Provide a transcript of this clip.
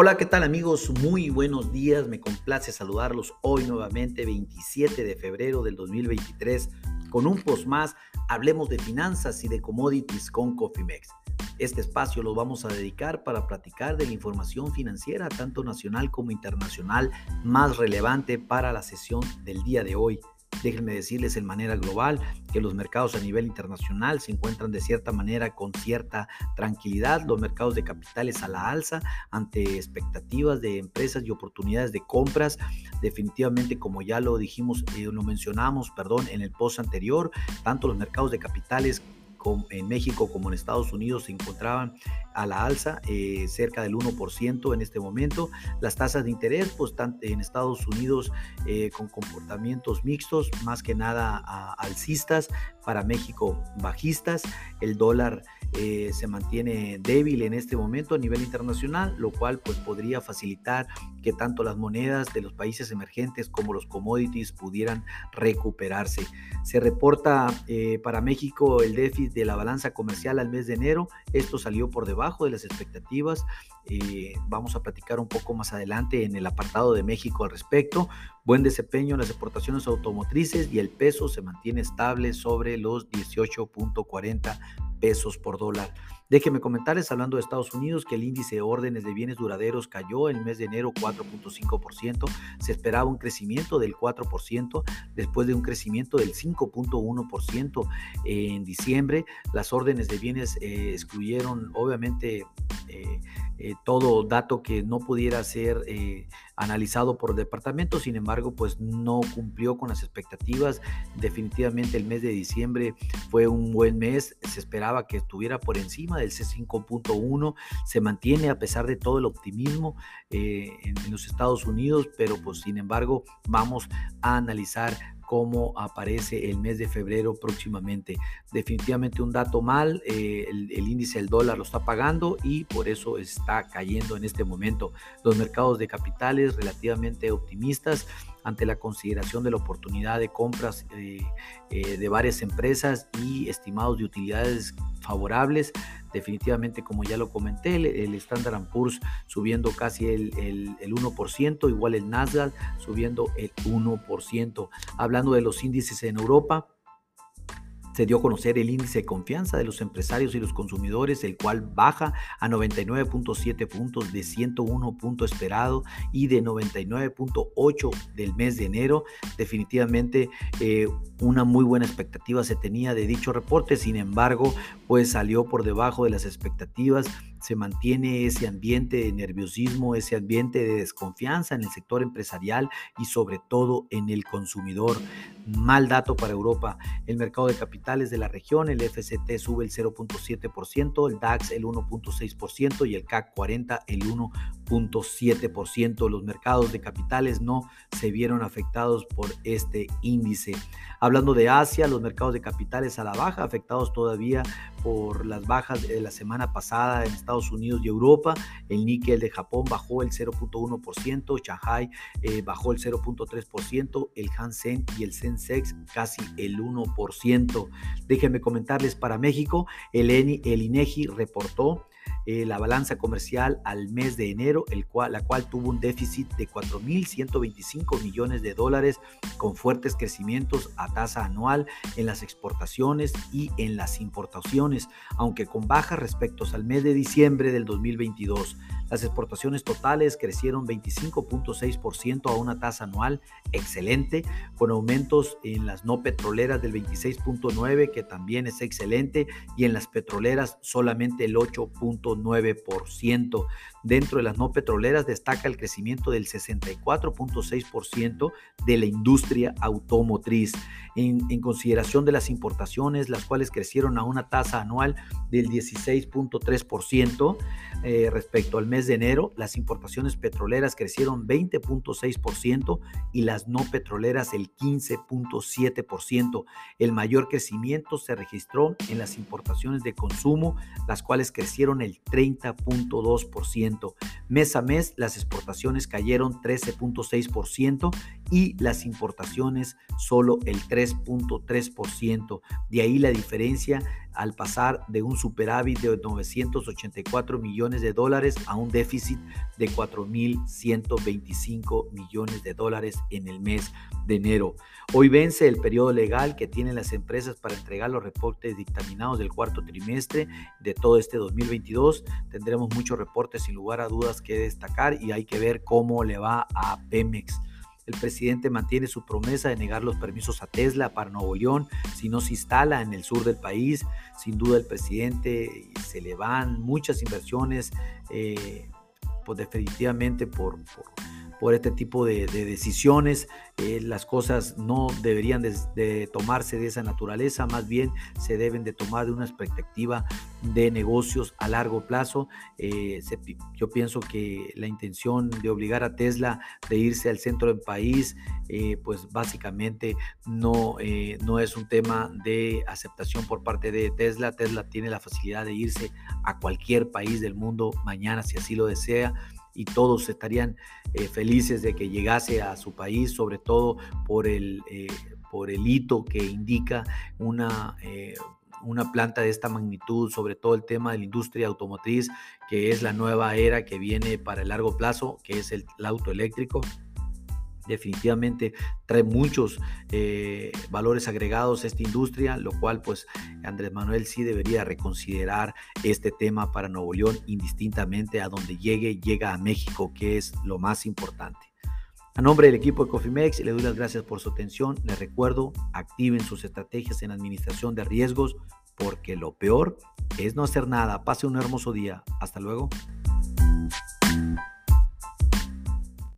Hola, ¿qué tal amigos? Muy buenos días, me complace saludarlos hoy nuevamente, 27 de febrero del 2023, con un post más, hablemos de finanzas y de commodities con Cofimex. Este espacio lo vamos a dedicar para platicar de la información financiera, tanto nacional como internacional, más relevante para la sesión del día de hoy. Déjenme decirles en manera global que los mercados a nivel internacional se encuentran de cierta manera con cierta tranquilidad, los mercados de capitales a la alza ante expectativas de empresas y oportunidades de compras. Definitivamente, como ya lo dijimos, eh, lo mencionamos, perdón, en el post anterior, tanto los mercados de capitales en México como en Estados Unidos se encontraban a la alza, eh, cerca del 1% en este momento. Las tasas de interés, pues en Estados Unidos eh, con comportamientos mixtos, más que nada alcistas, para México bajistas. El dólar eh, se mantiene débil en este momento a nivel internacional, lo cual pues podría facilitar que tanto las monedas de los países emergentes como los commodities pudieran recuperarse. Se reporta para México el déficit de la balanza comercial al mes de enero. Esto salió por debajo de las expectativas. Eh, vamos a platicar un poco más adelante en el apartado de México al respecto. Buen desempeño en las exportaciones automotrices y el peso se mantiene estable sobre los 18.40 pesos por dólar. Déjenme comentarles, hablando de Estados Unidos, que el índice de órdenes de bienes duraderos cayó el mes de enero 4.5%. Se esperaba un crecimiento del 4% después de un crecimiento del 5.1% en diciembre. Las órdenes de bienes eh, excluyeron, obviamente, eh, eh, todo dato que no pudiera ser analizado por departamento, sin embargo, pues no cumplió con las expectativas. Definitivamente el mes de diciembre fue un buen mes, se esperaba que estuviera por encima del C5.1, se mantiene a pesar de todo el optimismo en, en los Estados Unidos, pero pues sin embargo vamos a analizar cómo aparece el mes de febrero próximamente. Definitivamente un dato mal, eh, el, el, índice del dólar lo está pagando y por eso está cayendo en este momento. Los mercados de capitales relativamente optimistas ante la consideración de la oportunidad de compras eh, eh, de varias empresas y estimados de utilidades favorables. Definitivamente, como ya lo comenté, el, Standard Poor's subiendo casi el, el, el 1%, igual el Nasdaq subiendo el 1%. Hablando de los índices en Europa, se dio a conocer el índice de confianza de los empresarios y los consumidores, el cual baja a 99.7 puntos de 101 punto esperado y de 99.8 del mes de enero. Definitivamente eh, una muy buena expectativa se tenía de dicho reporte, sin embargo, pues salió por debajo de las expectativas se mantiene ese ambiente de nerviosismo, ese ambiente de desconfianza en el sector empresarial y sobre todo en el consumidor. Mal dato para Europa. El mercado de capitales de la región, el FCT sube el 0.7%, el DAX el 1.6% y el CAC 40 el 1.7%. Los mercados de capitales no se vieron afectados por este índice. Hablando de Asia, los mercados de capitales a la baja, afectados todavía por las bajas de la semana pasada en Estados Unidos y Europa. El níquel de Japón bajó el 0.1%, Shanghai eh, bajó el 0.3%, el Hansen y el Casi el 1%. Déjenme comentarles para México, el, el INEGI reportó eh, la balanza comercial al mes de enero, el cual, la cual tuvo un déficit de 4.125 millones de dólares con fuertes crecimientos a tasa anual en las exportaciones y en las importaciones, aunque con bajas respecto al mes de diciembre del 2022. Las exportaciones totales crecieron 25.6% a una tasa anual excelente, con aumentos en las no petroleras del 26.9%, que también es excelente, y en las petroleras solamente el 8.9%. Dentro de las no petroleras destaca el crecimiento del 64.6% de la industria automotriz. En, consideración de las importaciones, las cuales crecieron a una tasa anual del 16.3% eh, respecto al mes de enero, las importaciones petroleras crecieron 20.6% y las no petroleras el 15.7%. El mayor crecimiento se registró en las importaciones de consumo, las cuales crecieron el 30.2%. Mes a mes, las exportaciones cayeron 13.6% y las importaciones solo el 3.3%. De ahí la diferencia al pasar de un superávit de 984 millones de dólares a un déficit de 4.125 millones de dólares en el mes de enero. Hoy vence el periodo legal que tienen las empresas para entregar los reportes dictaminados del cuarto trimestre de todo este 2022. Tendremos muchos reportes sin lugar a dudas que destacar y hay que ver cómo le va a Pemex. El presidente mantiene su promesa de negar los permisos a Tesla para Nuevo León si no se instala en el sur del país. Sin duda el presidente se le van muchas inversiones, eh, pues definitivamente por, por este tipo de, decisiones. Eh, las cosas no deberían de, tomarse de esa naturaleza, más bien se deben de tomar de una perspectiva de negocios a largo plazo. Eh, yo pienso que la intención de obligar a Tesla de irse al centro del país, eh, pues básicamente no, no es un tema de aceptación por parte de Tesla. Tesla tiene la facilidad de irse a cualquier país del mundo mañana si así lo desea y todos estarían eh, felices de que llegase a su país, sobre todo por el, eh, por el hito que indica una, eh, una planta de esta magnitud, sobre todo el tema de la industria automotriz, que es la nueva era que viene para el largo plazo, que es el auto eléctrico definitivamente trae muchos eh, valores agregados a esta industria, lo cual pues Andrés Manuel sí debería reconsiderar este tema para Nuevo León indistintamente a donde llegue, llega a México, que es lo más importante. A nombre del equipo de Cofimex, le doy las gracias por su atención. Les recuerdo, activen sus estrategias en administración de riesgos, porque lo peor es no hacer nada. Pase un hermoso día. Hasta luego.